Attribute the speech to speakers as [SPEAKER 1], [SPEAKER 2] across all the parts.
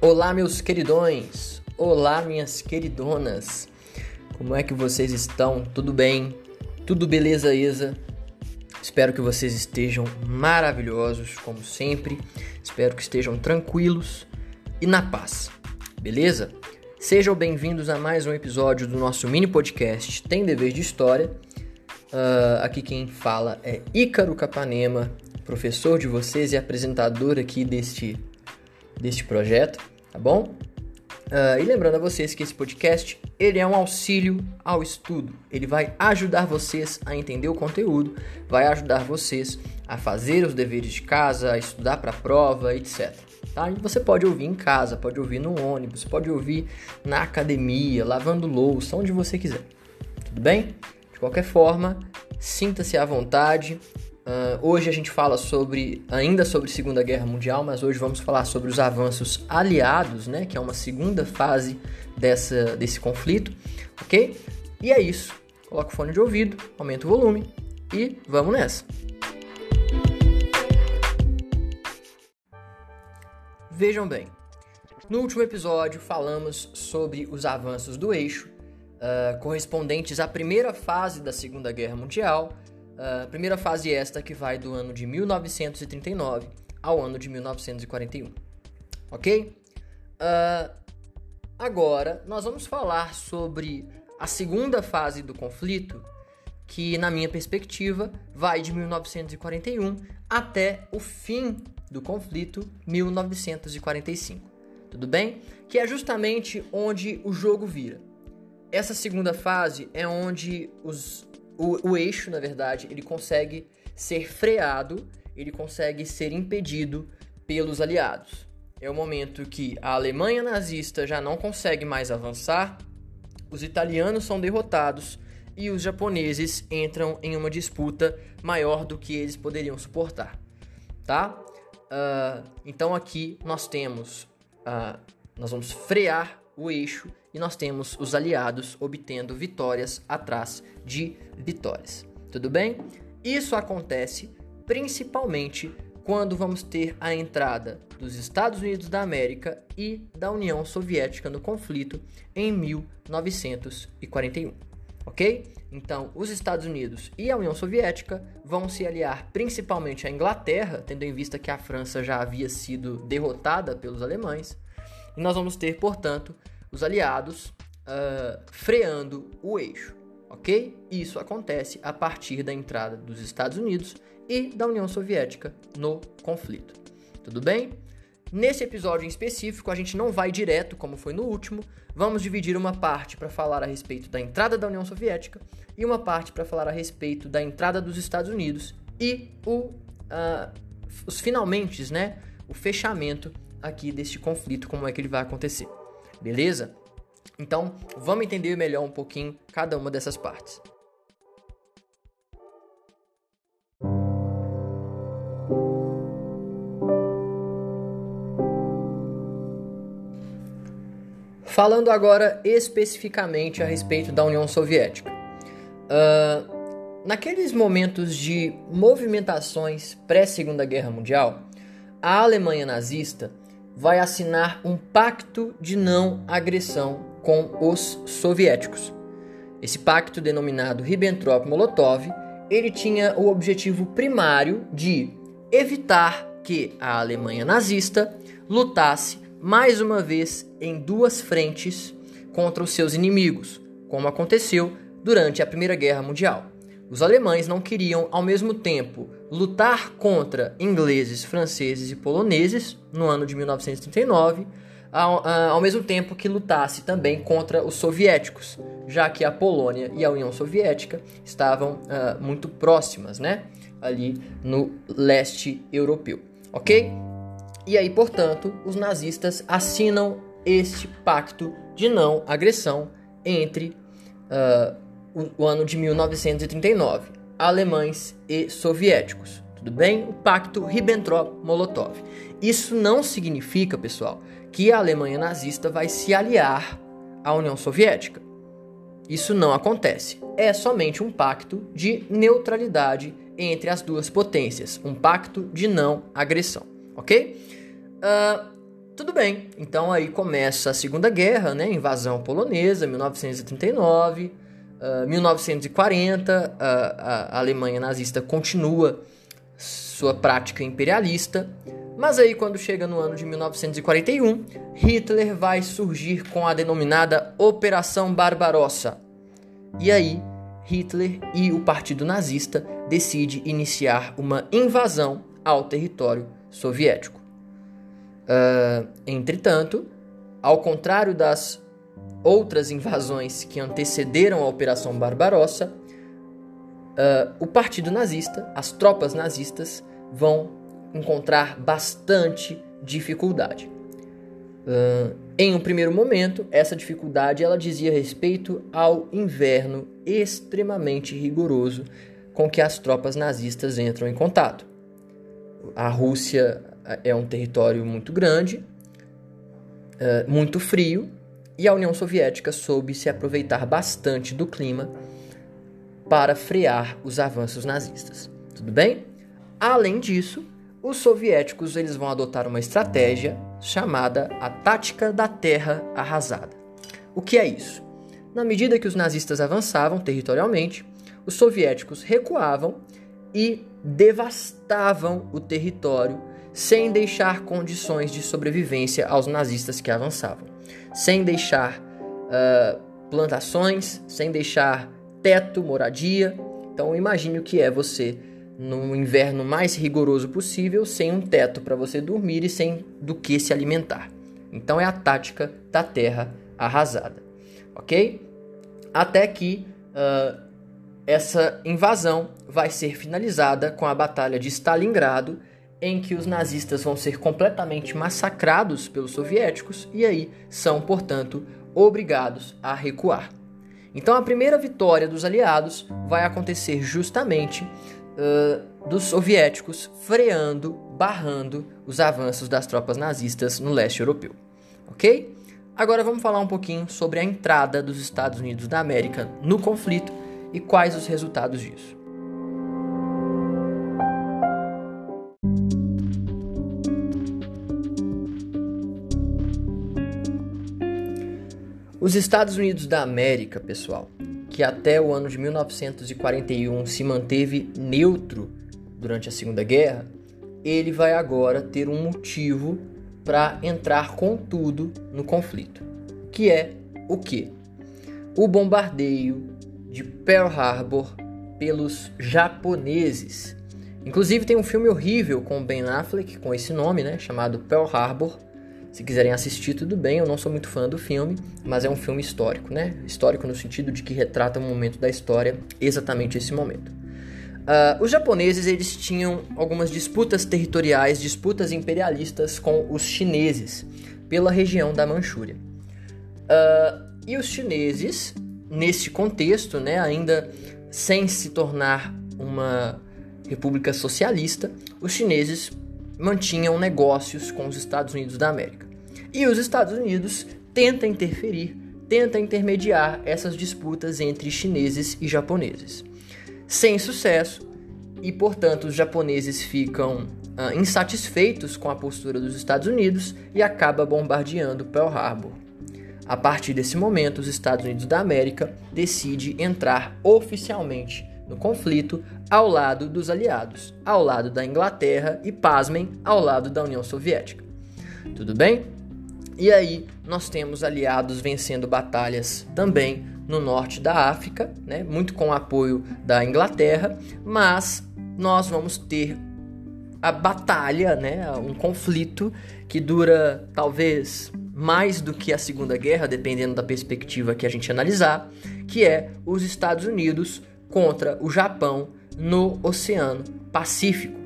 [SPEAKER 1] Olá, meus queridões! Olá, minhas queridonas! Como é que vocês estão? Tudo bem? Tudo beleza, Isa? Espero que vocês estejam maravilhosos, como sempre. Espero que estejam tranquilos e na paz, beleza? Sejam bem-vindos a mais um episódio do nosso mini podcast Tem Dever de História. Uh, aqui quem fala é Ícaro Capanema, professor de vocês e apresentador aqui deste deste projeto, tá bom? Uh, e lembrando a vocês que esse podcast ele é um auxílio ao estudo. Ele vai ajudar vocês a entender o conteúdo, vai ajudar vocês a fazer os deveres de casa, a estudar para a prova, etc. Tá? E você pode ouvir em casa, pode ouvir no ônibus, pode ouvir na academia, lavando louça, onde você quiser. Tudo bem? De qualquer forma, sinta-se à vontade, Uh, hoje a gente fala sobre ainda sobre Segunda Guerra Mundial, mas hoje vamos falar sobre os avanços aliados, né, que é uma segunda fase dessa, desse conflito, ok? E é isso. Coloca o fone de ouvido, aumenta o volume e vamos nessa. Vejam bem, no último episódio falamos sobre os avanços do eixo, uh, correspondentes à primeira fase da Segunda Guerra Mundial Uh, primeira fase esta que vai do ano de 1939 ao ano de 1941. Ok? Uh, agora nós vamos falar sobre a segunda fase do conflito, que, na minha perspectiva, vai de 1941 até o fim do conflito, 1945. Tudo bem? Que é justamente onde o jogo vira. Essa segunda fase é onde os o, o eixo, na verdade, ele consegue ser freado, ele consegue ser impedido pelos aliados. É o momento que a Alemanha nazista já não consegue mais avançar, os italianos são derrotados e os japoneses entram em uma disputa maior do que eles poderiam suportar, tá? Uh, então aqui nós temos, uh, nós vamos frear o eixo e nós temos os aliados obtendo vitórias atrás de vitórias. Tudo bem? Isso acontece principalmente quando vamos ter a entrada dos Estados Unidos da América e da União Soviética no conflito em 1941. Ok? Então, os Estados Unidos e a União Soviética vão se aliar principalmente à Inglaterra, tendo em vista que a França já havia sido derrotada pelos alemães. E nós vamos ter, portanto, os aliados uh, freando o eixo, ok? Isso acontece a partir da entrada dos Estados Unidos e da União Soviética no conflito. Tudo bem? Nesse episódio em específico, a gente não vai direto, como foi no último. Vamos dividir uma parte para falar a respeito da entrada da União Soviética e uma parte para falar a respeito da entrada dos Estados Unidos e o, uh, os finalmente, né? O fechamento aqui deste conflito, como é que ele vai acontecer. Beleza? Então, vamos entender melhor um pouquinho cada uma dessas partes. Falando agora especificamente a respeito da União Soviética. Uh, naqueles momentos de movimentações pré-Segunda Guerra Mundial, a Alemanha nazista vai assinar um pacto de não agressão com os soviéticos. Esse pacto, denominado Ribbentrop-Molotov, ele tinha o objetivo primário de evitar que a Alemanha nazista lutasse mais uma vez em duas frentes contra os seus inimigos, como aconteceu durante a Primeira Guerra Mundial. Os alemães não queriam, ao mesmo tempo, lutar contra ingleses, franceses e poloneses no ano de 1939, ao, ao, mesmo tempo que lutasse também contra os soviéticos, já que a Polônia e a União Soviética estavam uh, muito próximas, né? Ali no leste europeu, ok? E aí, portanto, os nazistas assinam este pacto de não agressão entre uh, o, ano de 1939, alemães e soviéticos. Tudo bem? O pacto Ribbentrop-Molotov. Isso não significa, pessoal, que a Alemanha nazista vai se aliar à União Soviética. Isso não acontece. É somente um pacto de neutralidade entre as duas potências, um pacto de não agressão, ok? Uh, Tudo bem, então aí começa a Segunda Guerra, né? Invasão polonesa, 1939, uh, 1940, uh, a Alemanha nazista continua sua prática imperialista, mas aí quando chega no ano de 1941, Hitler vai surgir com a denominada Operação Barbarossa. E aí Hitler e o Partido Nazista decidem iniciar uma invasão ao território soviético. Uh, entretanto, ao contrário das outras invasões que antecederam a Operação Barbarossa, uh, o partido nazista, as tropas nazistas, vão encontrar bastante dificuldade. Uh, em um primeiro momento, essa dificuldade ela dizia respeito ao inverno extremamente rigoroso com que as tropas nazistas entram em contato. A Rússia é um território muito grande, é, muito frio, e a União Soviética soube se aproveitar bastante do clima para frear os avanços nazistas. Tudo bem? Além disso, os soviéticos eles vão adotar uma estratégia chamada a tática da terra arrasada. O que é isso? Na medida que os nazistas avançavam territorialmente, os soviéticos recuavam e devastavam o território sem deixar condições de sobrevivência aos nazistas que avançavam, sem deixar uh, plantações, sem deixar teto, moradia. Então imagine o que é você no inverno mais rigoroso possível, sem um teto para você dormir e sem do que se alimentar. Então é a tática da terra arrasada, ok? Até que uh, essa invasão vai ser finalizada com a Batalha de Stalingrado em que os nazistas vão ser completamente massacrados pelos soviéticos e aí são, portanto, obrigados a recuar. Então a primeira vitória dos aliados vai acontecer justamente uh, dos soviéticos freando, barrando os avanços das tropas nazistas no leste europeu. Ok? Agora vamos falar um pouquinho sobre a entrada dos Estados Unidos da América no conflito e quais os resultados disso. Os Estados Unidos da América, pessoal, que até o ano de 1941 se manteve neutro durante a Segunda Guerra, ele vai agora ter um motivo para entrar com tudo no conflito, que é o que? O bombardeio de Pearl Harbor pelos japoneses. Inclusive tem um filme horrível com Ben Affleck com esse nome, né, chamado Pearl Harbor, se quiserem assistir, tudo bem. Eu não sou muito fã do filme, mas é um filme histórico, né? Histórico no sentido de que retrata um momento da história, exatamente esse momento. Uh, os japoneses eles tinham algumas disputas territoriais, disputas imperialistas com os chineses pela região da Manchúria. Uh, e os chineses, nesse contexto, né, ainda sem se tornar uma república socialista, os chineses mantinham negócios com os Estados Unidos da América. E os Estados Unidos tenta interferir, tenta intermediar essas disputas entre chineses e japoneses. Sem sucesso, e portanto os japoneses ficam uh, insatisfeitos com a postura dos Estados Unidos e acaba bombardeando Pearl Harbor. A partir desse momento, os Estados Unidos da América decide entrar oficialmente no conflito ao lado dos aliados, ao lado da Inglaterra e, pasmem, ao lado da União Soviética. Tudo bem? E aí nós temos aliados vencendo batalhas também no norte da África, né, muito com o apoio da Inglaterra, mas nós vamos ter a batalha, né, um conflito que dura talvez mais do que a Segunda Guerra, dependendo da perspectiva que a gente analisar, que é os Estados Unidos contra o Japão no Oceano Pacífico,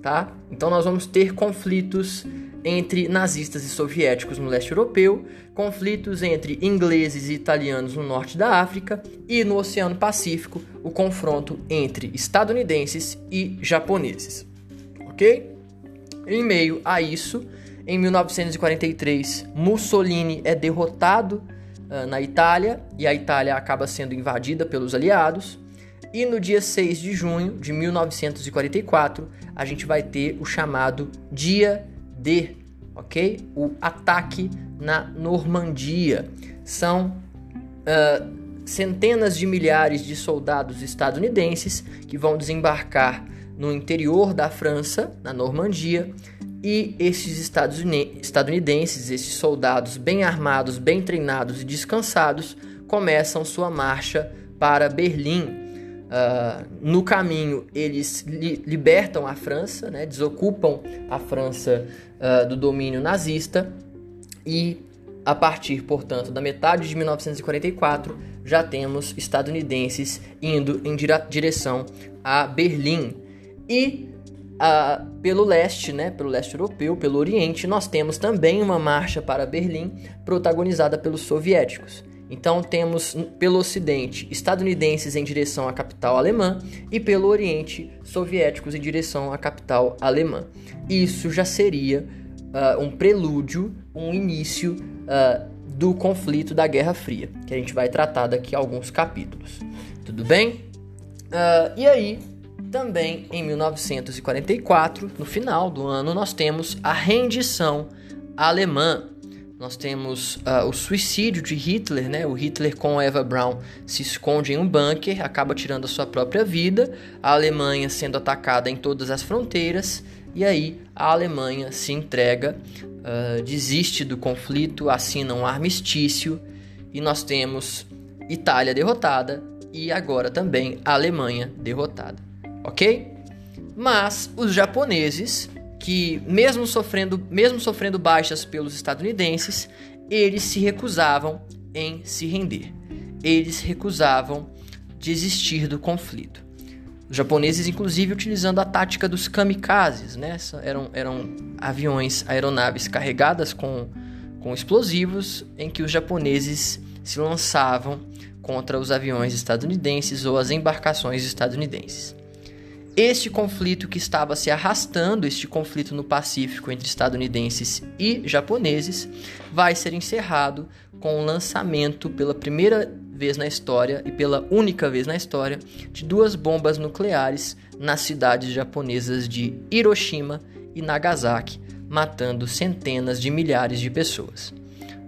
[SPEAKER 1] tá? Então nós vamos ter conflitos entre nazistas e soviéticos no leste europeu, conflitos entre ingleses e italianos no norte da África e no Oceano Pacífico, o confronto entre estadunidenses e japoneses. OK? Em meio a isso, em 1943, Mussolini é derrotado uh, na Itália e a Itália acaba sendo invadida pelos aliados. E no dia 6 de junho de 1944, a gente vai ter o chamado Dia D, ok? O ataque na Normandia. São uh, centenas de milhares de soldados estadunidenses que vão desembarcar no interior da França, na Normandia, e esses estadunidenses, esses soldados bem armados, bem treinados e descansados, começam sua marcha para Berlim. Uh, no caminho, eles li libertam a França, né, desocupam a França uh, do domínio nazista e, a partir, portanto, da metade de 1944, já temos estadunidenses indo em direção a Berlim. E uh, pelo leste, né, pelo leste europeu, pelo oriente, nós temos também uma marcha para Berlim protagonizada pelos soviéticos. Então temos pelo ocidente estadunidenses em direção à capital alemã e pelo oriente soviéticos em direção à capital alemã. Isso já seria uh, um prelúdio, um início uh, do conflito da Guerra Fria, que a gente vai tratar daqui a alguns capítulos. Tudo bem? Uh, e aí, também em 1944, no final do ano, nós temos a rendição alemã. Nós temos uh, o suicídio de Hitler, né? O Hitler com Eva Braun se esconde em um bunker, acaba tirando a sua própria vida. A Alemanha sendo atacada em todas as fronteiras e aí a Alemanha se entrega, uh, desiste do conflito, assina um armistício e nós temos Itália derrotada e agora também a Alemanha derrotada, ok? Mas os japoneses, que mesmo sofrendo, mesmo sofrendo baixas pelos estadunidenses, eles se recusavam em se render. Eles recusavam desistir do conflito. Os japoneses, inclusive, utilizando a tática dos kamikazes, né? Eram, eram aviões, aeronaves carregadas com, com explosivos em que os japoneses se lançavam contra os aviões estadunidenses ou as embarcações estadunidenses. Este conflito que estava se arrastando, este conflito no Pacífico entre estadunidenses e japoneses, vai ser encerrado com o lançamento pela primeira vez na história e pela única vez na história de duas bombas nucleares nas cidades japonesas de Hiroshima e Nagasaki, matando centenas de milhares de pessoas.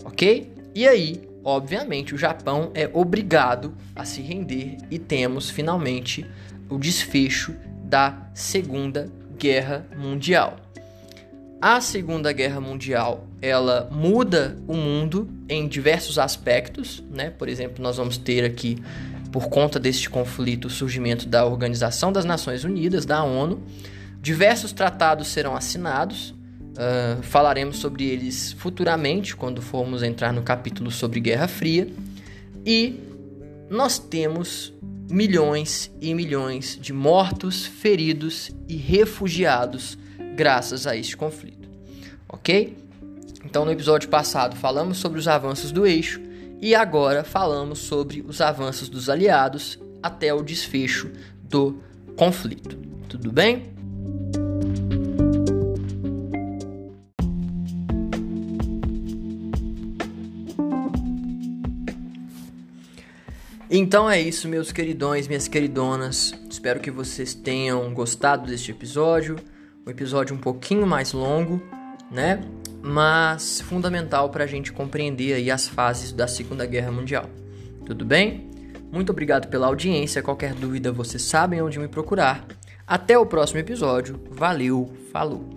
[SPEAKER 1] Ok? E aí, obviamente, o Japão é obrigado a se render e temos finalmente o desfecho da Segunda Guerra Mundial. A Segunda Guerra Mundial, ela muda o mundo em diversos aspectos, né? Por exemplo, nós vamos ter aqui por conta deste conflito o surgimento da Organização das Nações Unidas, da ONU. Diversos tratados serão assinados. Uh, falaremos sobre eles futuramente, quando formos entrar no capítulo sobre Guerra Fria. E nós temos milhões e milhões de mortos, feridos e refugiados graças a este conflito. Ok? Então, no episódio passado, falamos sobre os avanços do eixo e agora falamos sobre os avanços dos aliados até o desfecho do conflito. Tudo bem? Então é isso, meus queridões, minhas queridonas. Espero que vocês tenham gostado deste episódio um episódio um pouquinho mais longo, né? Mas fundamental para a gente compreender aí as fases da Segunda Guerra Mundial. Tudo bem? Muito obrigado pela audiência. Qualquer dúvida, vocês sabem onde me procurar. Até o próximo episódio. Valeu, falou!